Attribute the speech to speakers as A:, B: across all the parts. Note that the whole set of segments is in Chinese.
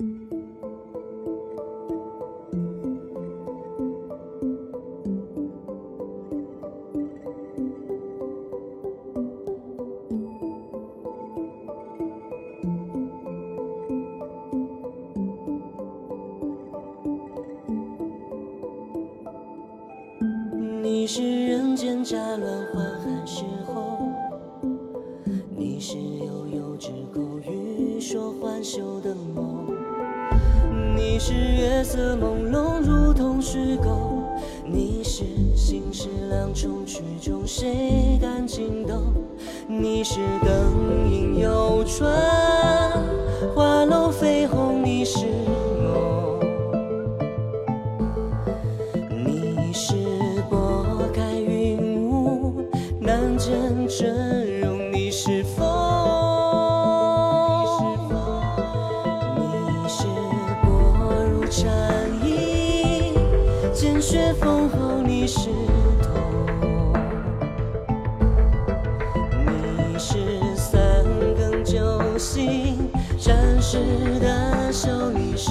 A: 你是人间乍乱还寒时候，你是悠悠之口欲说还休的梦，你是月色朦胧如同虚构，你是心事两重曲中谁敢惊动？你是灯影游船，花楼飞红，你是梦。你是雪封后你是痛，你是三更酒醒战士的手，你是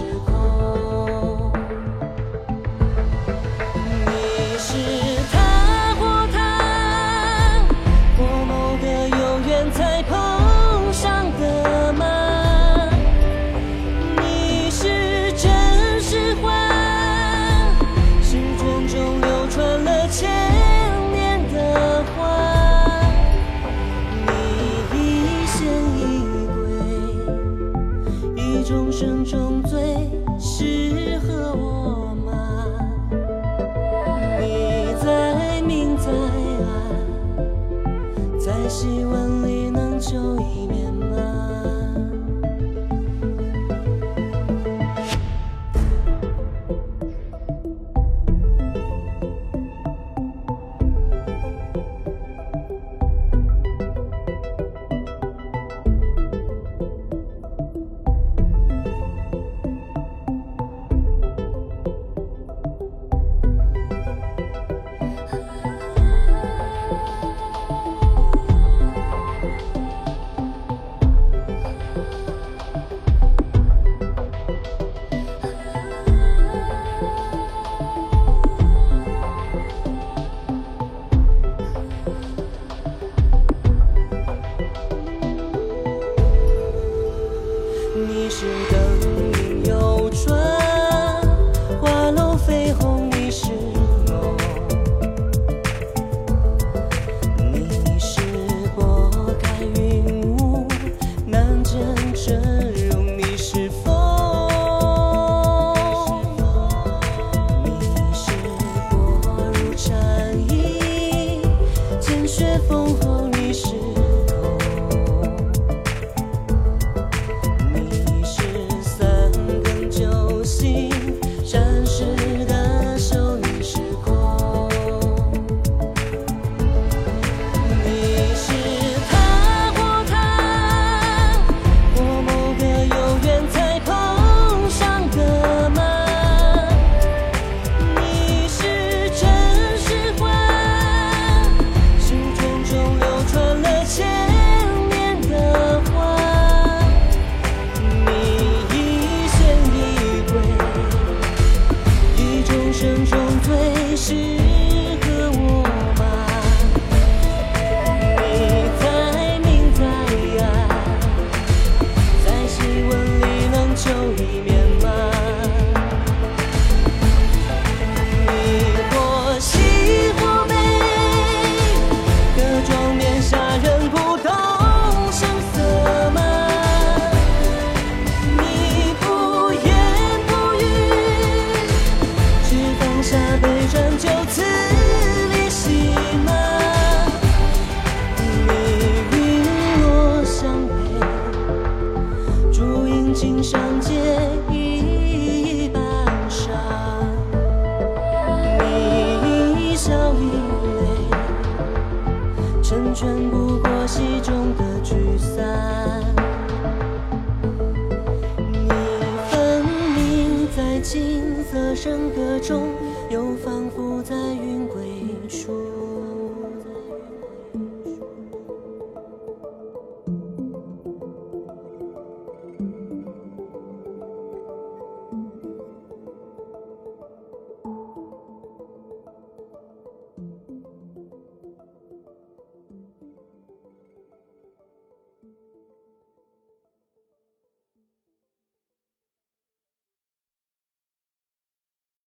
A: 绯红，你是梦。你是拨开云雾难见真容，你是风。你是薄如蝉翼，见雪封下悲转，就此离席吗？你云落相陪，烛影尽上结一半沙。你一笑一泪，成全不过戏中的聚散。你分明在金色笙歌中，又仿佛在云归处